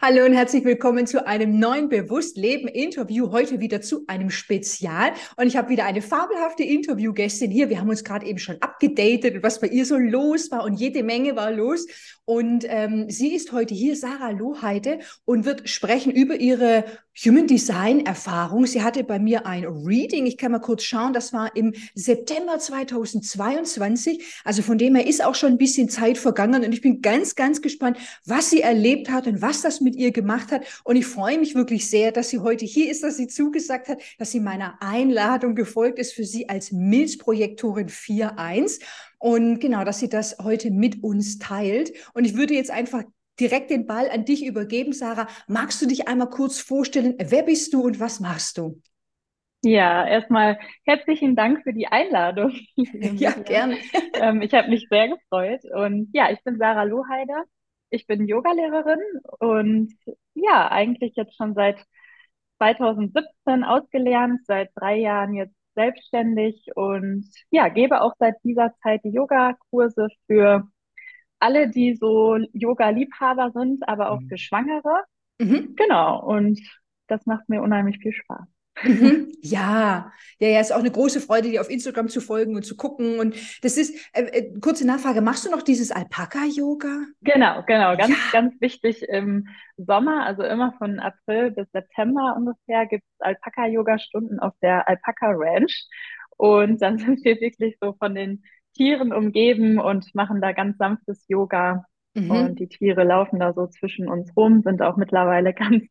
Hallo und herzlich willkommen zu einem neuen Bewusstleben-Interview. Heute wieder zu einem Spezial. Und ich habe wieder eine fabelhafte Interviewgästin hier. Wir haben uns gerade eben schon abgedatet, was bei ihr so los war. Und jede Menge war los. Und ähm, sie ist heute hier, Sarah Loheide, und wird sprechen über ihre Human Design Erfahrung. Sie hatte bei mir ein Reading. Ich kann mal kurz schauen. Das war im September 2022. Also von dem her ist auch schon ein bisschen Zeit vergangen. Und ich bin ganz, ganz gespannt, was sie erlebt hat und was das mit ihr gemacht hat. Und ich freue mich wirklich sehr, dass sie heute hier ist, dass sie zugesagt hat, dass sie meiner Einladung gefolgt ist für sie als Milzprojektorin 4.1. Und genau, dass sie das heute mit uns teilt. Und ich würde jetzt einfach direkt den Ball an dich übergeben, Sarah. Magst du dich einmal kurz vorstellen? Wer bist du und was machst du? Ja, erstmal herzlichen Dank für die Einladung. ja, gerne. Ähm, ich habe mich sehr gefreut. Und ja, ich bin Sarah Loheider. Ich bin Yogalehrerin und ja, eigentlich jetzt schon seit 2017 ausgelernt, seit drei Jahren jetzt selbstständig und ja, gebe auch seit dieser Zeit die Yogakurse für alle, die so Yoga-Liebhaber sind, aber auch mhm. für Schwangere. Mhm. Genau, und das macht mir unheimlich viel Spaß. Mhm. Ja, ja, ja, ist auch eine große Freude, dir auf Instagram zu folgen und zu gucken. Und das ist, äh, äh, kurze Nachfrage, machst du noch dieses Alpaka-Yoga? Genau, genau, ganz, ja. ganz wichtig im Sommer, also immer von April bis September ungefähr, gibt es Alpaka-Yoga-Stunden auf der Alpaka Ranch. Und dann sind wir wirklich so von den Tieren umgeben und machen da ganz sanftes Yoga. Mhm. Und die Tiere laufen da so zwischen uns rum, sind auch mittlerweile ganz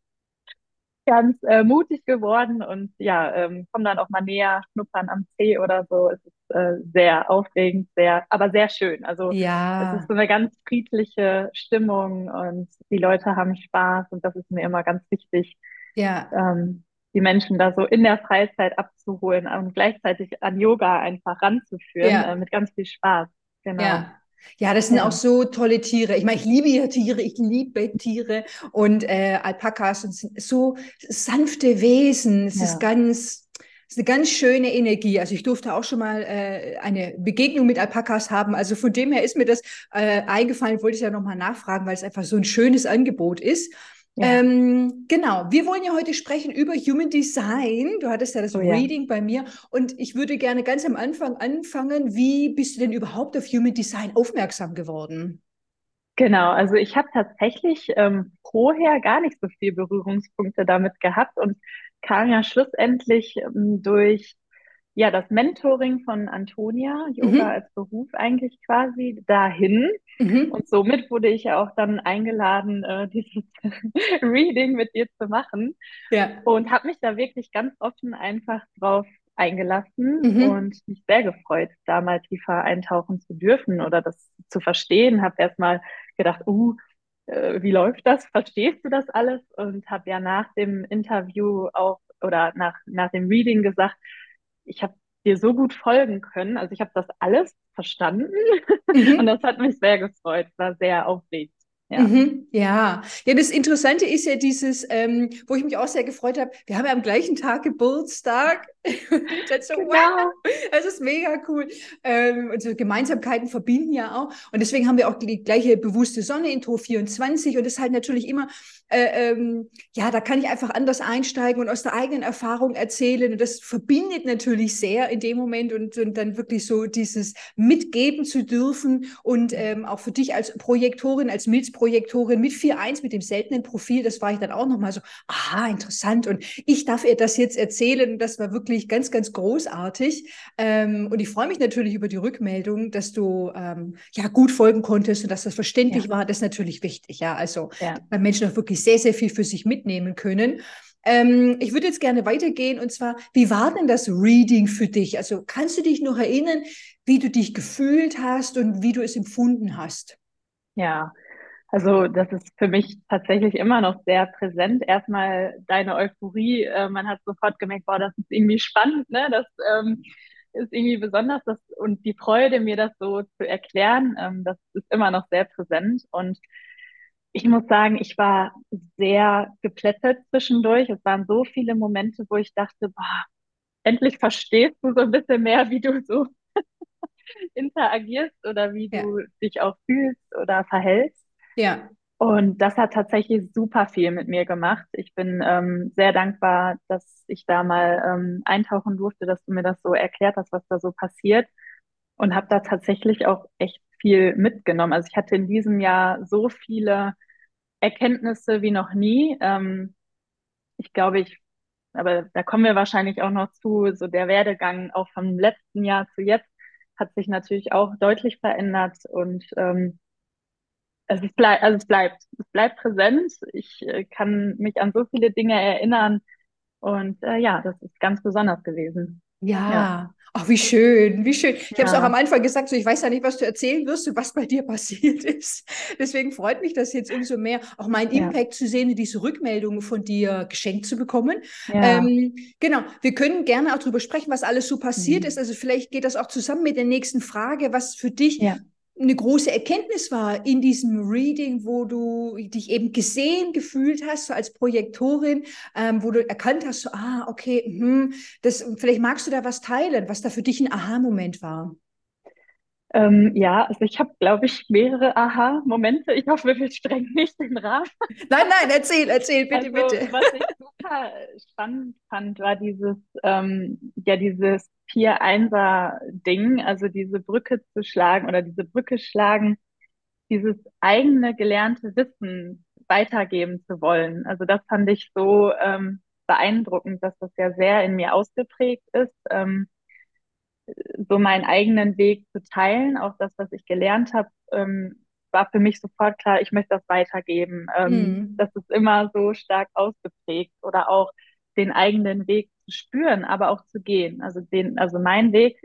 ganz äh, mutig geworden und ja, ähm, kommen dann auch mal näher, schnuppern am Zeh oder so. Es ist äh, sehr aufregend, sehr, aber sehr schön. Also ja. es ist so eine ganz friedliche Stimmung und die Leute haben Spaß und das ist mir immer ganz wichtig. Ja. Ähm, die Menschen da so in der Freizeit abzuholen und gleichzeitig an Yoga einfach ranzuführen, ja. äh, mit ganz viel Spaß. Genau. Ja. Ja, das sind ja. auch so tolle Tiere. Ich meine, ich liebe ja Tiere, ich liebe Tiere und äh, Alpakas sind so sanfte Wesen. Es ja. ist ganz, es ist eine ganz schöne Energie. Also ich durfte auch schon mal äh, eine Begegnung mit Alpakas haben. Also von dem her ist mir das äh, eingefallen, wollte ich ja nochmal nachfragen, weil es einfach so ein schönes Angebot ist. Ja. Ähm, genau, wir wollen ja heute sprechen über Human Design. Du hattest ja das oh, Reading ja. bei mir und ich würde gerne ganz am Anfang anfangen. Wie bist du denn überhaupt auf Human Design aufmerksam geworden? Genau, also ich habe tatsächlich ähm, vorher gar nicht so viel Berührungspunkte damit gehabt und kam ja schlussendlich ähm, durch ja, das Mentoring von Antonia, Yoga mhm. als Beruf eigentlich quasi, dahin. Mhm. Und somit wurde ich ja auch dann eingeladen, äh, dieses Reading mit dir zu machen. Ja. Und habe mich da wirklich ganz offen einfach drauf eingelassen mhm. und mich sehr gefreut, da mal tiefer eintauchen zu dürfen oder das zu verstehen. Habe erstmal gedacht, uh, äh, wie läuft das? Verstehst du das alles? Und habe ja nach dem Interview auch oder nach, nach dem Reading gesagt, ich habe dir so gut folgen können. Also ich habe das alles verstanden mhm. und das hat mich sehr gefreut, war sehr aufregend. Ja. Mhm, ja. ja, das Interessante ist ja dieses, ähm, wo ich mich auch sehr gefreut habe, wir haben ja am gleichen Tag Geburtstag. so, genau. wow, das ist mega cool. Ähm, unsere Gemeinsamkeiten verbinden ja auch. Und deswegen haben wir auch die gleiche bewusste Sonne in Tor 24. Und das ist halt natürlich immer, äh, ähm, ja, da kann ich einfach anders einsteigen und aus der eigenen Erfahrung erzählen. Und das verbindet natürlich sehr in dem Moment und, und dann wirklich so dieses mitgeben zu dürfen. Und ähm, auch für dich als Projektorin, als Milzprojektorin mit 4.1, mit dem seltenen Profil, das war ich dann auch nochmal so, aha, interessant. Und ich darf ihr das jetzt erzählen. Und das war wirklich ganz, ganz großartig. Ähm, und ich freue mich natürlich über die Rückmeldung, dass du ähm, ja gut folgen konntest und dass das verständlich ja. war. Das ist natürlich wichtig. Ja, also ja. Menschen auch wirklich sehr, sehr viel für sich mitnehmen können. Ähm, ich würde jetzt gerne weitergehen und zwar, wie war denn das Reading für dich? Also kannst du dich noch erinnern, wie du dich gefühlt hast und wie du es empfunden hast? Ja, also das ist für mich tatsächlich immer noch sehr präsent. Erstmal deine Euphorie, äh, man hat sofort gemerkt, boah, das ist irgendwie spannend, ne? Das ähm, ist irgendwie besonders das, und die Freude, mir das so zu erklären, ähm, das ist immer noch sehr präsent. Und ich muss sagen, ich war sehr geplättet zwischendurch. Es waren so viele Momente, wo ich dachte, boah, endlich verstehst du so ein bisschen mehr, wie du so interagierst oder wie ja. du dich auch fühlst oder verhältst. Ja. Und das hat tatsächlich super viel mit mir gemacht. Ich bin ähm, sehr dankbar, dass ich da mal ähm, eintauchen durfte, dass du mir das so erklärt hast, was da so passiert. Und habe da tatsächlich auch echt viel mitgenommen. Also ich hatte in diesem Jahr so viele Erkenntnisse wie noch nie. Ähm, ich glaube, ich, aber da kommen wir wahrscheinlich auch noch zu, so der Werdegang auch vom letzten Jahr zu jetzt hat sich natürlich auch deutlich verändert und ähm, es bleibt, also es bleibt, es bleibt präsent. Ich äh, kann mich an so viele Dinge erinnern und äh, ja, das ist ganz besonders gewesen. Ja, ja. Ach, wie schön, wie schön. Ich ja. habe es auch am Anfang gesagt, so ich weiß ja nicht, was du erzählen wirst und was bei dir passiert ist. Deswegen freut mich das jetzt umso mehr, auch meinen ja. Impact zu sehen, diese Rückmeldungen von dir geschenkt zu bekommen. Ja. Ähm, genau, wir können gerne auch darüber sprechen, was alles so passiert mhm. ist. Also vielleicht geht das auch zusammen mit der nächsten Frage, was für dich eine große Erkenntnis war in diesem Reading, wo du dich eben gesehen gefühlt hast, so als Projektorin, ähm, wo du erkannt hast, so, ah, okay, hm, das, vielleicht magst du da was teilen, was da für dich ein Aha-Moment war. Ähm, ja, also ich habe, glaube ich, mehrere Aha-Momente. Ich hoffe, wir strengen nicht den Rahmen. Nein, nein, erzähl, erzähl, bitte, also, bitte. Was ich super spannend fand, war dieses, ähm, ja, dieses Vier-Einser-Ding, also diese Brücke zu schlagen oder diese Brücke schlagen, dieses eigene gelernte Wissen weitergeben zu wollen. Also das fand ich so ähm, beeindruckend, dass das ja sehr in mir ausgeprägt ist. Ähm, so meinen eigenen Weg zu teilen, auch das, was ich gelernt habe, ähm, war für mich sofort klar, ich möchte das weitergeben. Ähm, mhm. Das ist immer so stark ausgeprägt oder auch den eigenen Weg zu spüren, aber auch zu gehen. Also den, also mein Weg,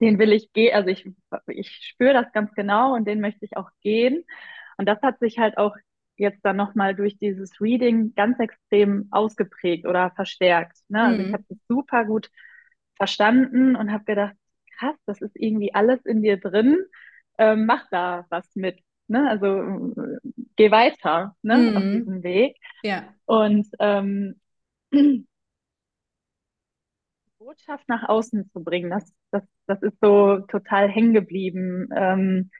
den will ich gehen, also ich, ich spüre das ganz genau und den möchte ich auch gehen. Und das hat sich halt auch jetzt dann nochmal durch dieses Reading ganz extrem ausgeprägt oder verstärkt. Ne? Also mhm. ich habe das super gut verstanden und habe gedacht, krass, das ist irgendwie alles in dir drin, ähm, mach da was mit. Ne? Also geh weiter ne? Mhm. auf diesem Weg. Ja. Und ähm, Botschaft nach außen zu bringen, das, das, das ist so total hängen geblieben. Ähm,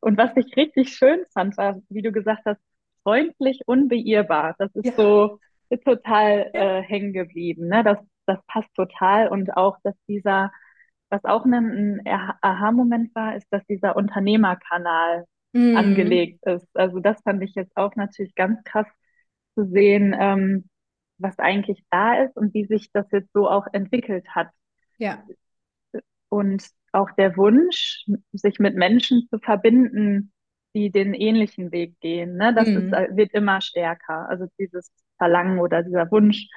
und was ich richtig schön fand, war, wie du gesagt hast, freundlich, unbeirrbar. Das ist ja. so total äh, hängen geblieben. Ne? Das, das passt total. Und auch, dass dieser, was auch ein, ein Aha-Moment war, ist, dass dieser Unternehmerkanal mm. angelegt ist. Also das fand ich jetzt auch natürlich ganz krass zu sehen, ähm, was eigentlich da ist und wie sich das jetzt so auch entwickelt hat. Ja. Und auch der Wunsch, sich mit Menschen zu verbinden, die den ähnlichen Weg gehen, ne? das mm. ist, äh, wird immer stärker. Also dieses Verlangen oder dieser Wunsch,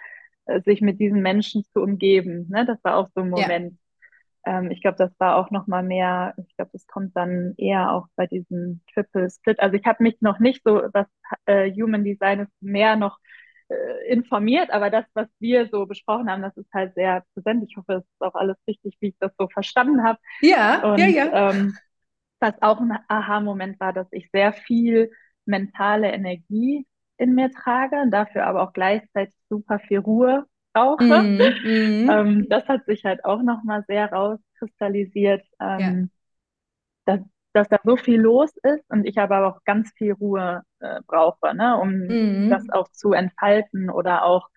äh, sich mit diesen Menschen zu umgeben. Ne? Das war auch so ein Moment. Ja. Ähm, ich glaube, das war auch noch mal mehr, ich glaube, das kommt dann eher auch bei diesem Triple Split. Also ich habe mich noch nicht so, was äh, Human Design ist, mehr noch äh, informiert, aber das, was wir so besprochen haben, das ist halt sehr präsent. Ich hoffe, es ist auch alles richtig, wie ich das so verstanden habe. Ja, Und, ja, ja. Ähm, was auch ein Aha-Moment war, dass ich sehr viel mentale Energie in mir trage, dafür aber auch gleichzeitig super viel Ruhe brauche. Mm, mm. Ähm, das hat sich halt auch nochmal sehr rauskristallisiert, ähm, ja. dass, dass da so viel los ist und ich aber auch ganz viel Ruhe äh, brauche, ne, um mm. das auch zu entfalten oder auch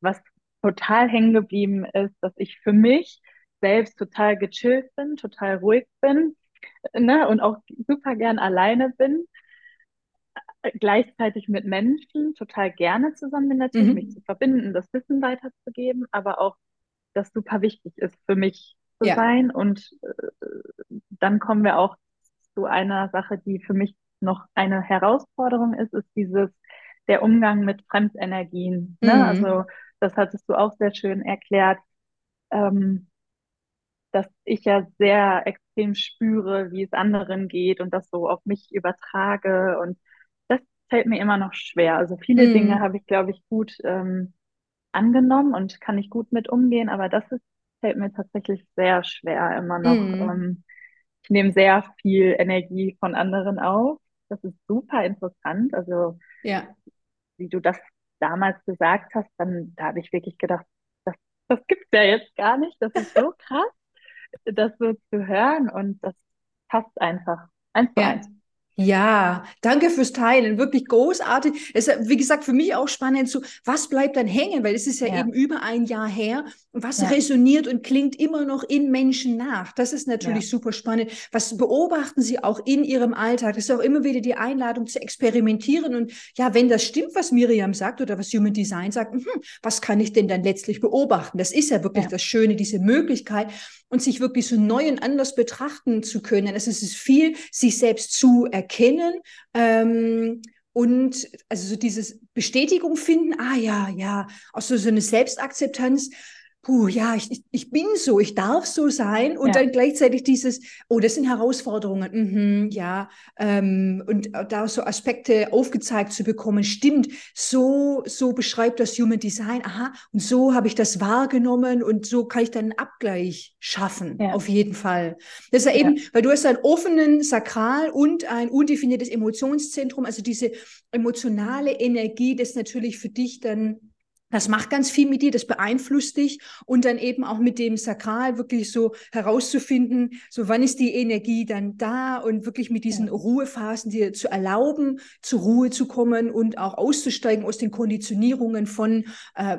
was total hängen geblieben ist, dass ich für mich selbst total gechillt bin, total ruhig bin ne, und auch super gern alleine bin gleichzeitig mit Menschen total gerne zusammen bin, natürlich mhm. mich zu verbinden, das Wissen weiterzugeben, aber auch das super wichtig ist für mich zu ja. sein. Und äh, dann kommen wir auch zu einer Sache, die für mich noch eine Herausforderung ist, ist dieses der Umgang mit Fremdenergien. Ne? Mhm. Also das hattest du auch sehr schön erklärt, ähm, dass ich ja sehr extrem spüre, wie es anderen geht und das so auf mich übertrage und fällt mir immer noch schwer. Also viele mhm. Dinge habe ich, glaube ich, gut ähm, angenommen und kann ich gut mit umgehen, aber das ist, fällt mir tatsächlich sehr schwer immer noch. Mhm. Ähm, ich nehme sehr viel Energie von anderen auf. Das ist super interessant. Also, ja. wie du das damals gesagt hast, dann da habe ich wirklich gedacht, das, das gibt es ja jetzt gar nicht. Das ist so krass, das so zu hören und das passt einfach. Eins zu ja. eins. Ja, danke fürs Teilen. Wirklich großartig. Es ist, wie gesagt, für mich auch spannend, so, was bleibt dann hängen? Weil es ist ja, ja. eben über ein Jahr her. Und was ja. resoniert und klingt immer noch in Menschen nach? Das ist natürlich ja. super spannend. Was beobachten Sie auch in Ihrem Alltag? Das ist auch immer wieder die Einladung zu experimentieren. Und ja, wenn das stimmt, was Miriam sagt oder was Human Design sagt, hm, was kann ich denn dann letztlich beobachten? Das ist ja wirklich das Schöne, diese Möglichkeit und sich wirklich so neu und anders betrachten zu können. Es ist viel, sich selbst zu erkennen. Ähm, und also so dieses Bestätigung finden, ah ja, ja, auch so, so eine Selbstakzeptanz, puh, ja, ich, ich bin so, ich darf so sein. Und ja. dann gleichzeitig dieses, oh, das sind Herausforderungen, mhm, ja, ähm, und da so Aspekte aufgezeigt zu bekommen, stimmt, so, so beschreibt das Human Design, aha, und so habe ich das wahrgenommen und so kann ich dann einen Abgleich schaffen, ja. auf jeden Fall. Das ist ja, ja. eben, weil du hast einen offenen Sakral und ein undefiniertes Emotionszentrum, also diese emotionale Energie, das natürlich für dich dann das macht ganz viel mit dir, das beeinflusst dich und dann eben auch mit dem Sakral wirklich so herauszufinden, so wann ist die Energie dann da und wirklich mit diesen ja. Ruhephasen dir zu erlauben, zur Ruhe zu kommen und auch auszusteigen aus den Konditionierungen von äh,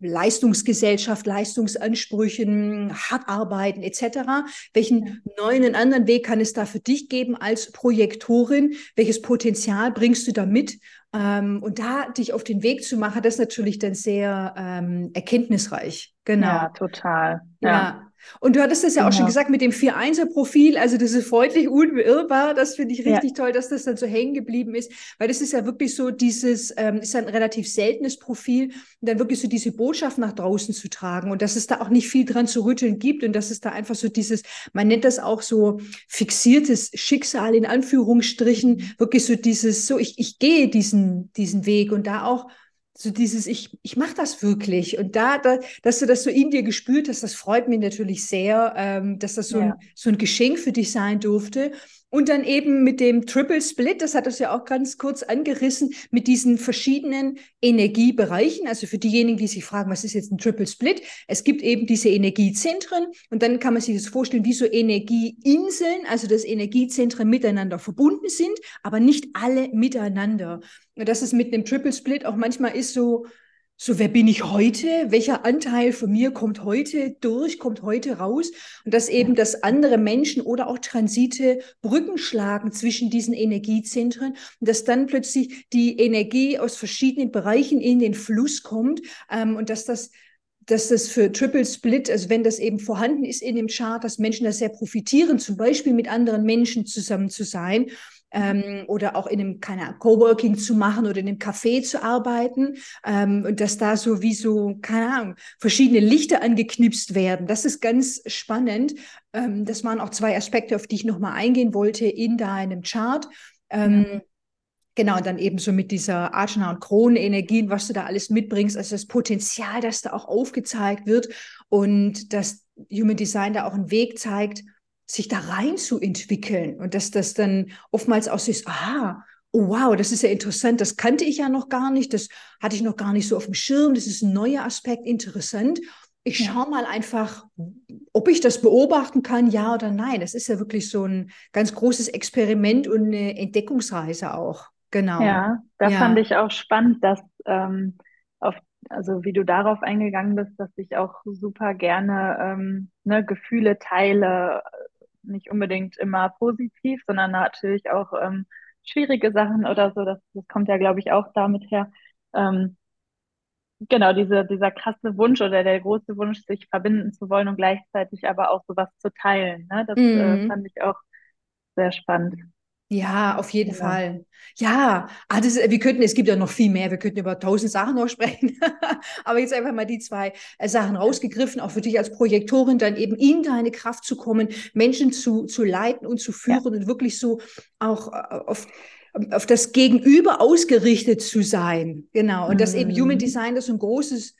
Leistungsgesellschaft, Leistungsansprüchen, Hartarbeiten etc. Welchen ja. neuen und anderen Weg kann es da für dich geben als Projektorin? Welches Potenzial bringst du da mit? Ähm, und da dich auf den Weg zu machen, das ist natürlich dann sehr ähm, erkenntnisreich. Genau. Ja, total. ja. ja. Und du hattest das ja genau. auch schon genau. gesagt mit dem 4-1er-Profil, also das ist freundlich unbeirrbar. Das finde ich richtig ja. toll, dass das dann so hängen geblieben ist, weil das ist ja wirklich so dieses, ähm, ist ein relativ seltenes Profil, und dann wirklich so diese Botschaft nach draußen zu tragen und dass es da auch nicht viel dran zu rütteln gibt und dass es da einfach so dieses, man nennt das auch so fixiertes Schicksal in Anführungsstrichen, wirklich so dieses, so ich, ich gehe diesen, diesen Weg und da auch so dieses, ich, ich mache das wirklich. Und da, da, dass du das so in dir gespürt hast, das freut mich natürlich sehr, ähm, dass das so, ja. ein, so ein Geschenk für dich sein durfte. Und dann eben mit dem Triple Split, das hat es ja auch ganz kurz angerissen, mit diesen verschiedenen Energiebereichen. Also für diejenigen, die sich fragen, was ist jetzt ein Triple Split? Es gibt eben diese Energiezentren und dann kann man sich das vorstellen, wie so Energieinseln, also dass Energiezentren miteinander verbunden sind, aber nicht alle miteinander. Und dass es mit einem Triple Split auch manchmal ist so, so, wer bin ich heute? Welcher Anteil von mir kommt heute durch, kommt heute raus? Und dass eben, dass andere Menschen oder auch Transite Brücken schlagen zwischen diesen Energiezentren und dass dann plötzlich die Energie aus verschiedenen Bereichen in den Fluss kommt ähm, und dass das dass das für Triple Split, also wenn das eben vorhanden ist in dem Chart, dass Menschen da sehr profitieren, zum Beispiel mit anderen Menschen zusammen zu sein ähm, oder auch in einem, keine Ahnung, Coworking zu machen oder in einem Café zu arbeiten ähm, und dass da so wie so, keine Ahnung, verschiedene Lichter angeknipst werden. Das ist ganz spannend. Ähm, das waren auch zwei Aspekte, auf die ich nochmal eingehen wollte in deinem Chart. Ähm. Genau, dann eben so mit dieser Ajna- und Kronenenergien, was du da alles mitbringst, also das Potenzial, das da auch aufgezeigt wird und dass Human Design da auch einen Weg zeigt, sich da rein zu entwickeln und dass das dann oftmals auch ist, aha, oh wow, das ist ja interessant, das kannte ich ja noch gar nicht, das hatte ich noch gar nicht so auf dem Schirm, das ist ein neuer Aspekt, interessant. Ich ja. schaue mal einfach, ob ich das beobachten kann, ja oder nein. Das ist ja wirklich so ein ganz großes Experiment und eine Entdeckungsreise auch. Genau. Ja, da ja. fand ich auch spannend, dass ähm, auf also wie du darauf eingegangen bist, dass ich auch super gerne ähm, ne, Gefühle teile, nicht unbedingt immer positiv, sondern natürlich auch ähm, schwierige Sachen oder so. Das, das kommt ja, glaube ich, auch damit her. Ähm, genau, diese, dieser krasse Wunsch oder der große Wunsch, sich verbinden zu wollen und gleichzeitig aber auch sowas zu teilen. Ne? Das äh, mhm. äh, fand ich auch sehr spannend. Ja, auf jeden ja. Fall. Ja, ah, das, wir könnten, es gibt ja noch viel mehr, wir könnten über tausend Sachen noch sprechen, aber jetzt einfach mal die zwei äh, Sachen rausgegriffen, auch für dich als Projektorin, dann eben in deine Kraft zu kommen, Menschen zu, zu leiten und zu führen ja. und wirklich so auch äh, auf, auf das Gegenüber ausgerichtet zu sein. Genau. Und mhm. dass eben Human mhm. Design das ein großes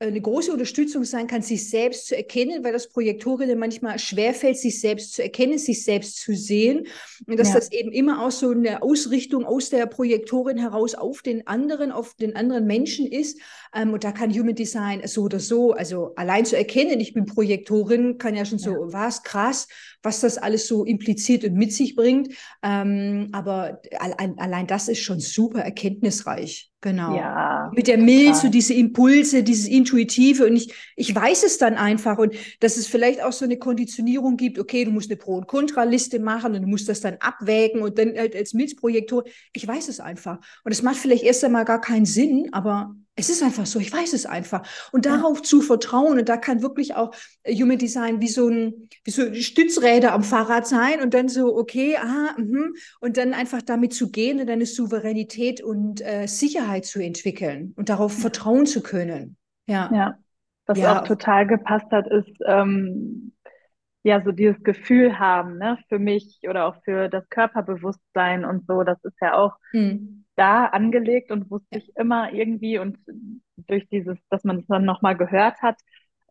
eine große Unterstützung sein kann, sich selbst zu erkennen, weil das Projektorinnen manchmal schwerfällt, sich selbst zu erkennen, sich selbst zu sehen. Und dass ja. das eben immer auch so eine Ausrichtung aus der Projektorin heraus auf den anderen, auf den anderen Menschen ist. Ähm, und da kann Human Design so oder so, also allein zu erkennen, ich bin Projektorin, kann ja schon ja. so, was krass, was das alles so impliziert und mit sich bringt. Ähm, aber allein, allein das ist schon super erkenntnisreich. Genau. Ja, Mit der Milch, so diese Impulse, dieses Intuitive. Und ich, ich weiß es dann einfach. Und dass es vielleicht auch so eine Konditionierung gibt, okay, du musst eine Pro- und Kontraliste machen und du musst das dann abwägen und dann halt als Milzprojektor. Ich weiß es einfach. Und es macht vielleicht erst einmal gar keinen Sinn, aber es ist einfach so, ich weiß es einfach. Und darauf ja. zu vertrauen, und da kann wirklich auch äh, Human Design wie so ein, wie so Stützräder am Fahrrad sein und dann so, okay, aha, mh, und dann einfach damit zu gehen und deine Souveränität und äh, Sicherheit zu entwickeln und darauf ja. vertrauen zu können. Ja. Ja. Was ja. auch total gepasst hat, ist, ähm, ja, so dieses Gefühl haben, ne, für mich oder auch für das Körperbewusstsein und so, das ist ja auch, mhm da angelegt und wusste ich immer irgendwie und durch dieses, dass man es dann nochmal gehört hat,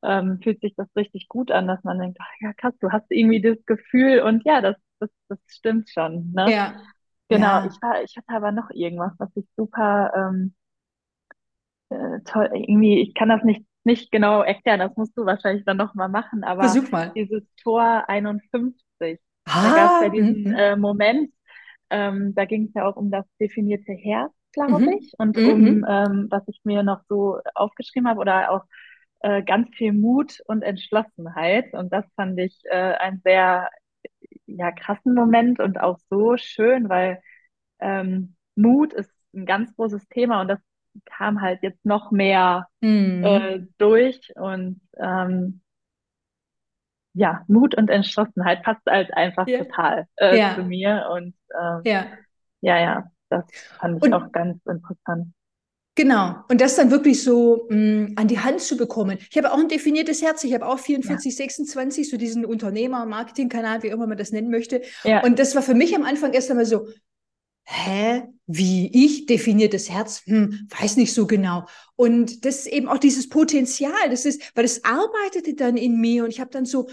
ähm, fühlt sich das richtig gut an, dass man denkt, ach ja krass, du hast irgendwie das Gefühl und ja, das, das, das stimmt schon. Ne? Ja. Genau, ja. ich war, ich hatte aber noch irgendwas, was ich super ähm, äh, toll, irgendwie, ich kann das nicht, nicht genau erklären, das musst du wahrscheinlich dann nochmal machen, aber Versuch mal. dieses Tor 51, ah, da gab es ja diesen mhm. äh, Moment, ähm, da ging es ja auch um das definierte Herz, glaube mhm. ich, und mhm. um, ähm, was ich mir noch so aufgeschrieben habe, oder auch äh, ganz viel Mut und Entschlossenheit. Und das fand ich äh, einen sehr ja, krassen Moment und auch so schön, weil ähm, Mut ist ein ganz großes Thema und das kam halt jetzt noch mehr mhm. äh, durch und ähm, ja, Mut und Entschlossenheit passt halt einfach ja. total äh, ja. zu mir. Und ähm, ja. ja, ja, das fand ich und, auch ganz interessant. Genau. Und das dann wirklich so mh, mm, an die Hand zu bekommen. Ich habe auch ein definiertes Herz. Ich habe auch 44, ja. 26, so diesen Unternehmer-Marketing-Kanal, wie immer man das nennen möchte. Ja. Und das war für mich am Anfang erst einmal so, hä, wie ich definiertes Herz, hm, weiß nicht so genau. Und das ist eben auch dieses Potenzial, das ist, weil es arbeitete dann in mir und ich habe dann so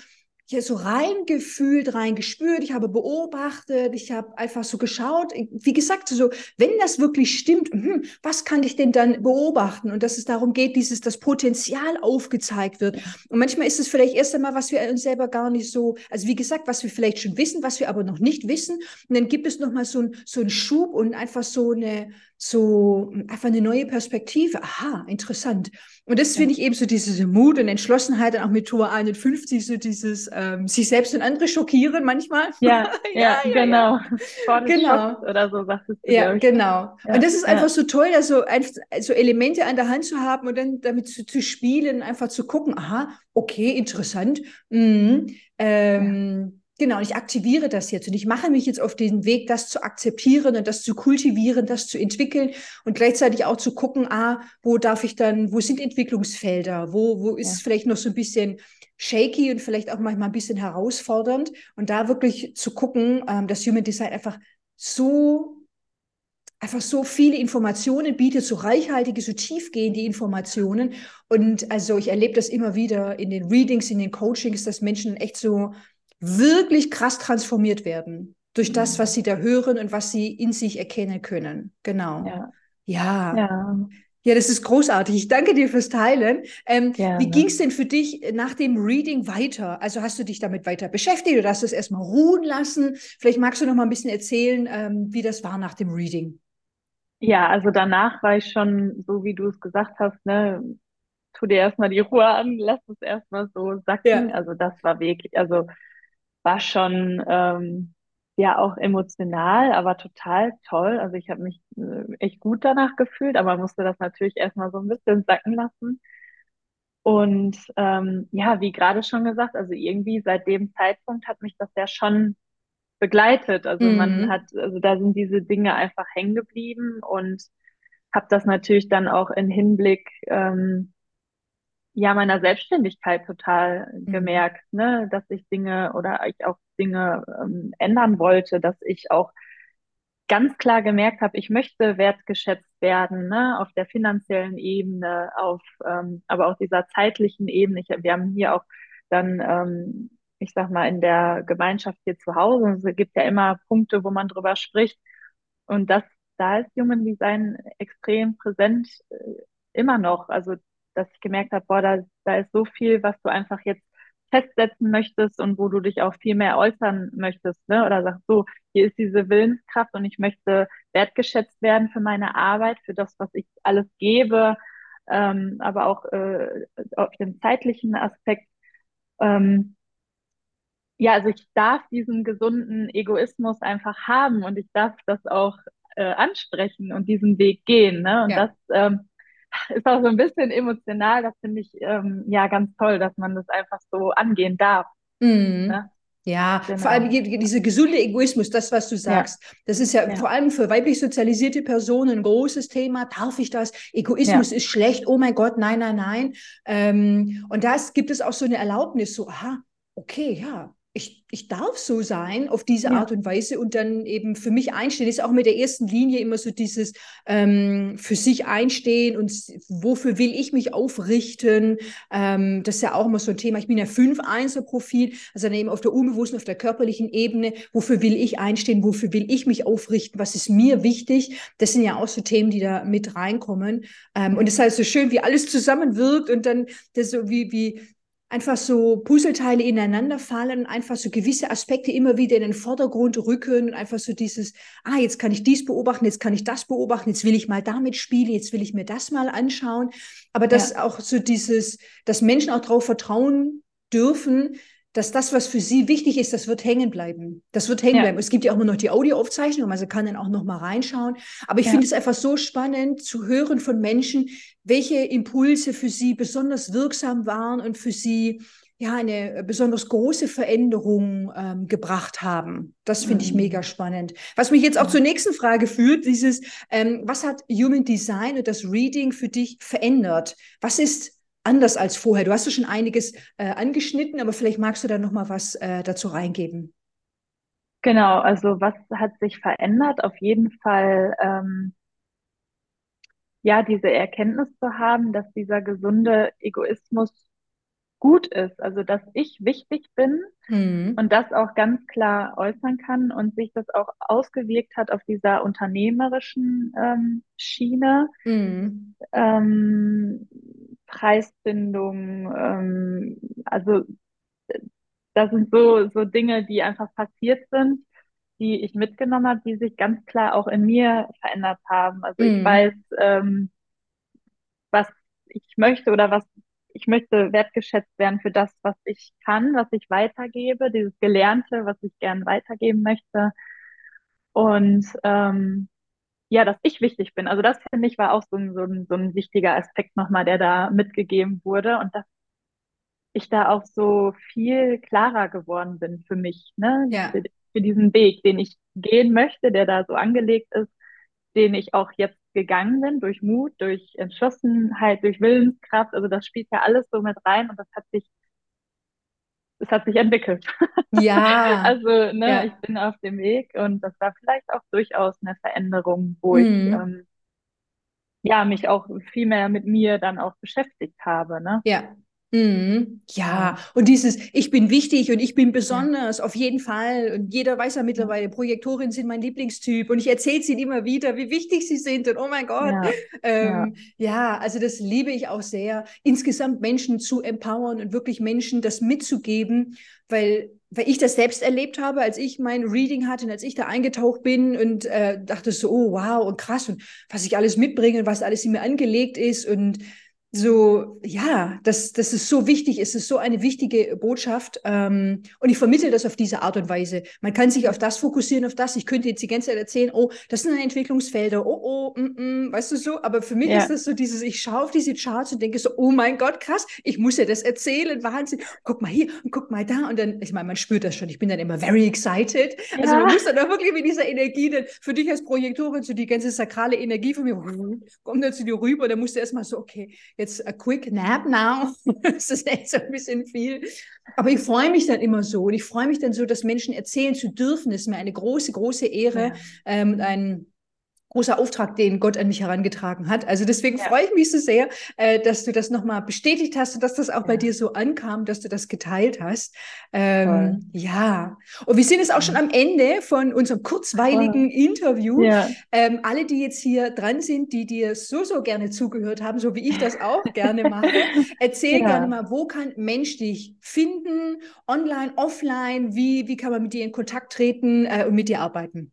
hier so reingefühlt, reingespürt, ich habe beobachtet, ich habe einfach so geschaut, wie gesagt, so, wenn das wirklich stimmt, hm, was kann ich denn dann beobachten? Und dass es darum geht, dieses, das Potenzial aufgezeigt wird. Und manchmal ist es vielleicht erst einmal, was wir uns selber gar nicht so, also wie gesagt, was wir vielleicht schon wissen, was wir aber noch nicht wissen. Und dann gibt es nochmal so ein, so ein Schub und einfach so eine, so einfach eine neue Perspektive. Aha, interessant. Und das ja. finde ich eben so diese Mut und Entschlossenheit, dann auch mit Tor 51, so dieses ähm, sich selbst und andere schockieren manchmal. Ja, ja, ja, genau. Ja, genau. Oder so sagst du. Ja, genau. und das ist einfach so toll, also so Elemente an der Hand zu haben und dann damit zu, zu spielen, einfach zu gucken, aha, okay, interessant. Mhm. Ähm, Genau, und ich aktiviere das jetzt und ich mache mich jetzt auf den Weg, das zu akzeptieren und das zu kultivieren, das zu entwickeln und gleichzeitig auch zu gucken, ah, wo darf ich dann, wo sind Entwicklungsfelder, wo, wo ist ja. es vielleicht noch so ein bisschen shaky und vielleicht auch manchmal ein bisschen herausfordernd und da wirklich zu gucken, ähm, dass Human Design einfach so einfach so viele Informationen bietet, so reichhaltige, so tiefgehende Informationen. Und also ich erlebe das immer wieder in den Readings, in den Coachings, dass Menschen echt so wirklich krass transformiert werden durch das, was sie da hören und was sie in sich erkennen können. Genau. Ja. Ja. ja. ja das ist großartig. Ich danke dir fürs Teilen. Ähm, wie ging es denn für dich nach dem Reading weiter? Also hast du dich damit weiter beschäftigt oder hast du es erstmal ruhen lassen? Vielleicht magst du noch mal ein bisschen erzählen, ähm, wie das war nach dem Reading. Ja, also danach war ich schon, so wie du es gesagt hast, ne, tu dir erstmal die Ruhe an, lass es erstmal so sacken. Ja. Also das war wirklich, also war schon ähm, ja auch emotional, aber total toll. Also ich habe mich äh, echt gut danach gefühlt, aber musste das natürlich erstmal so ein bisschen sacken lassen. Und ähm, ja, wie gerade schon gesagt, also irgendwie seit dem Zeitpunkt hat mich das ja schon begleitet. Also mhm. man hat, also da sind diese Dinge einfach hängen geblieben und habe das natürlich dann auch in Hinblick ähm, ja meiner Selbstständigkeit total mhm. gemerkt, ne, dass ich Dinge oder ich auch Dinge ähm, ändern wollte, dass ich auch ganz klar gemerkt habe, ich möchte wertgeschätzt werden, ne, auf der finanziellen Ebene, auf ähm, aber auch dieser zeitlichen Ebene. Ich, wir haben hier auch dann, ähm, ich sag mal, in der Gemeinschaft hier zu Hause, es gibt ja immer Punkte, wo man drüber spricht. Und das, da ist Human Design extrem präsent, äh, immer noch. Also dass ich gemerkt habe, boah, da, da ist so viel, was du einfach jetzt festsetzen möchtest und wo du dich auch viel mehr äußern möchtest, ne? Oder sagst so, hier ist diese Willenskraft und ich möchte wertgeschätzt werden für meine Arbeit, für das, was ich alles gebe, ähm, aber auch äh, auf den zeitlichen Aspekt. Ähm, ja, also ich darf diesen gesunden Egoismus einfach haben und ich darf das auch äh, ansprechen und diesen Weg gehen. Ne? Und ja. das ähm, ist auch so ein bisschen emotional. Das finde ich ähm, ja ganz toll, dass man das einfach so angehen darf. Mhm. Ne? Ja, genau. vor allem dieser gesunde Egoismus, das, was du sagst, ja. das ist ja, ja, vor allem für weiblich sozialisierte Personen ein großes Thema. Darf ich das? Egoismus ja. ist schlecht. Oh mein Gott, nein, nein, nein. Ähm, und da gibt es auch so eine Erlaubnis, so, aha, okay, ja, ich, ich darf so sein auf diese ja. Art und Weise und dann eben für mich einstehen. Ist auch mit der ersten Linie immer so dieses ähm, für sich einstehen und wofür will ich mich aufrichten. Ähm, das ist ja auch immer so ein Thema. Ich bin ja 5-1er-Profil, also dann eben auf der unbewussten, auf der körperlichen Ebene. Wofür will ich einstehen? Wofür will ich mich aufrichten? Was ist mir wichtig? Das sind ja auch so Themen, die da mit reinkommen. Ähm, und es ist halt so schön, wie alles zusammenwirkt und dann das so wie, wie einfach so Puzzleteile ineinander fallen, einfach so gewisse Aspekte immer wieder in den Vordergrund rücken und einfach so dieses, ah, jetzt kann ich dies beobachten, jetzt kann ich das beobachten, jetzt will ich mal damit spielen, jetzt will ich mir das mal anschauen. Aber dass ja. auch so dieses, dass Menschen auch darauf vertrauen dürfen, dass das, was für sie wichtig ist, das wird hängen bleiben. Das wird hängen ja. bleiben. Es gibt ja auch immer noch die Audioaufzeichnung, also kann dann auch noch mal reinschauen. Aber ich ja. finde es einfach so spannend zu hören von Menschen, welche Impulse für sie besonders wirksam waren und für sie ja eine besonders große Veränderung ähm, gebracht haben. Das finde ich mhm. mega spannend. Was mich jetzt auch zur nächsten Frage führt, dieses, ähm, was hat Human Design und das Reading für dich verändert? Was ist anders als vorher? Du hast ja schon einiges äh, angeschnitten, aber vielleicht magst du da noch mal was äh, dazu reingeben. Genau, also was hat sich verändert? Auf jeden Fall, ähm, ja, diese Erkenntnis zu haben, dass dieser gesunde Egoismus gut ist, also dass ich wichtig bin mhm. und das auch ganz klar äußern kann und sich das auch ausgewirkt hat auf dieser unternehmerischen ähm, Schiene. Mhm. Ähm, Preisbindung, ähm, also das sind so, so Dinge, die einfach passiert sind, die ich mitgenommen habe, die sich ganz klar auch in mir verändert haben. Also mm. ich mhm. weiß, ähm, was ich möchte oder was ich möchte wertgeschätzt werden für das, was ich kann, was ich weitergebe, dieses Gelernte, was ich gern weitergeben möchte. Und ähm, ja, dass ich wichtig bin. Also das finde ich war auch so ein, so ein, so ein wichtiger Aspekt nochmal, der da mitgegeben wurde und dass ich da auch so viel klarer geworden bin für mich, ne? Ja. Für, für diesen Weg, den ich gehen möchte, der da so angelegt ist, den ich auch jetzt gegangen bin, durch Mut, durch Entschlossenheit, durch Willenskraft. Also das spielt ja alles so mit rein und das hat sich es hat sich entwickelt. Ja. also, ne, ja. ich bin auf dem Weg und das war vielleicht auch durchaus eine Veränderung, wo mhm. ich ähm, ja mich auch viel mehr mit mir dann auch beschäftigt habe. Ne? Ja. Mhm. Ja, und dieses Ich bin wichtig und ich bin besonders, ja. auf jeden Fall. Und jeder weiß ja mittlerweile, Projektorinnen sind mein Lieblingstyp und ich erzähle es ihnen immer wieder, wie wichtig sie sind und oh mein Gott. Ja. Ähm, ja. ja, also das liebe ich auch sehr, insgesamt Menschen zu empowern und wirklich Menschen das mitzugeben, weil weil ich das selbst erlebt habe, als ich mein Reading hatte und als ich da eingetaucht bin und äh, dachte so, oh wow und krass und was ich alles mitbringe und was alles in mir angelegt ist und so, ja, das, das ist so wichtig, es ist so eine wichtige Botschaft. Ähm, und ich vermittle das auf diese Art und Weise. Man kann sich auf das fokussieren, auf das. Ich könnte jetzt die ganze Zeit erzählen, oh, das sind Entwicklungsfelder, oh, oh, mm, mm, weißt du so. Aber für mich ja. ist das so dieses, ich schaue auf diese Charts und denke so, oh mein Gott, krass, ich muss ja das erzählen, Wahnsinn. Guck mal hier und guck mal da. Und dann, ich meine, man spürt das schon. Ich bin dann immer very excited. Ja. Also man muss dann auch wirklich mit dieser Energie, dann für dich als Projektorin, so die ganze sakrale Energie von mir, kommt dann zu dir rüber. Da musst du erstmal so, okay, jetzt a quick nap now. das ist echt so ein bisschen viel. Aber ich freue mich dann immer so und ich freue mich dann so, dass Menschen erzählen zu dürfen. Das ist mir eine große, große Ehre ja. ähm, ein großer Auftrag, den Gott an mich herangetragen hat. Also deswegen ja. freue ich mich so sehr, äh, dass du das nochmal bestätigt hast und dass das auch ja. bei dir so ankam, dass du das geteilt hast. Ähm, ja. Und wir sind jetzt auch schon am Ende von unserem kurzweiligen Voll. Interview. Ja. Ähm, alle, die jetzt hier dran sind, die dir so, so gerne zugehört haben, so wie ich das auch gerne mache, erzähl gerne mal, wo kann Mensch dich finden, online, offline, wie, wie kann man mit dir in Kontakt treten äh, und mit dir arbeiten?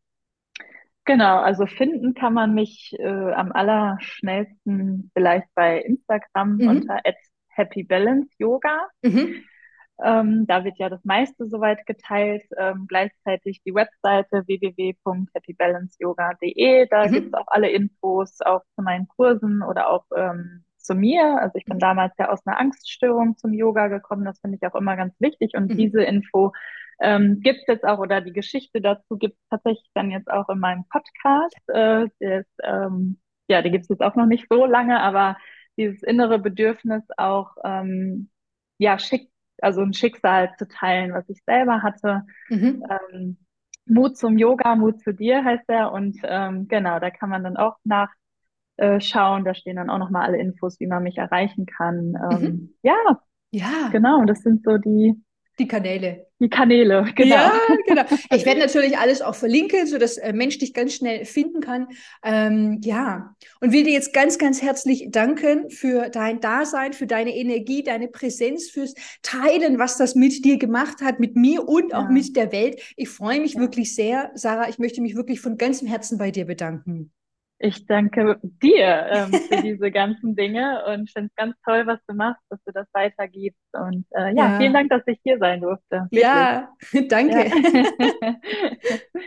Genau, also finden kann man mich äh, am allerschnellsten vielleicht bei Instagram mhm. unter @happybalanceyoga. Mhm. Ähm, da wird ja das meiste soweit geteilt. Ähm, gleichzeitig die Webseite www.happybalanceyoga.de. Da mhm. gibt es auch alle Infos auch zu meinen Kursen oder auch ähm, zu mir. Also ich bin damals ja aus einer Angststörung zum Yoga gekommen. Das finde ich auch immer ganz wichtig. Und mhm. diese Info ähm, gibt es jetzt auch, oder die Geschichte dazu gibt es tatsächlich dann jetzt auch in meinem Podcast. Äh, ist, ähm, ja, die gibt es jetzt auch noch nicht so lange, aber dieses innere Bedürfnis auch, ähm, ja, schick, also ein Schicksal zu teilen, was ich selber hatte. Mhm. Ähm, Mut zum Yoga, Mut zu dir heißt er. Und ähm, genau, da kann man dann auch nachschauen. Äh, da stehen dann auch nochmal alle Infos, wie man mich erreichen kann. Ähm, mhm. Ja, ja, genau. Das sind so die die Kanäle. Die Kanäle, genau. Ja, genau. Ich werde natürlich alles auch verlinken, sodass äh, Mensch dich ganz schnell finden kann. Ähm, ja, und will dir jetzt ganz, ganz herzlich danken für dein Dasein, für deine Energie, deine Präsenz, fürs Teilen, was das mit dir gemacht hat, mit mir und ja. auch mit der Welt. Ich freue mich ja. wirklich sehr, Sarah. Ich möchte mich wirklich von ganzem Herzen bei dir bedanken. Ich danke dir ähm, für diese ganzen Dinge und finde es ganz toll, was du machst, dass du das weitergibst. Und äh, ja, ja, vielen Dank, dass ich hier sein durfte. Wirklich. Ja, danke. Ja.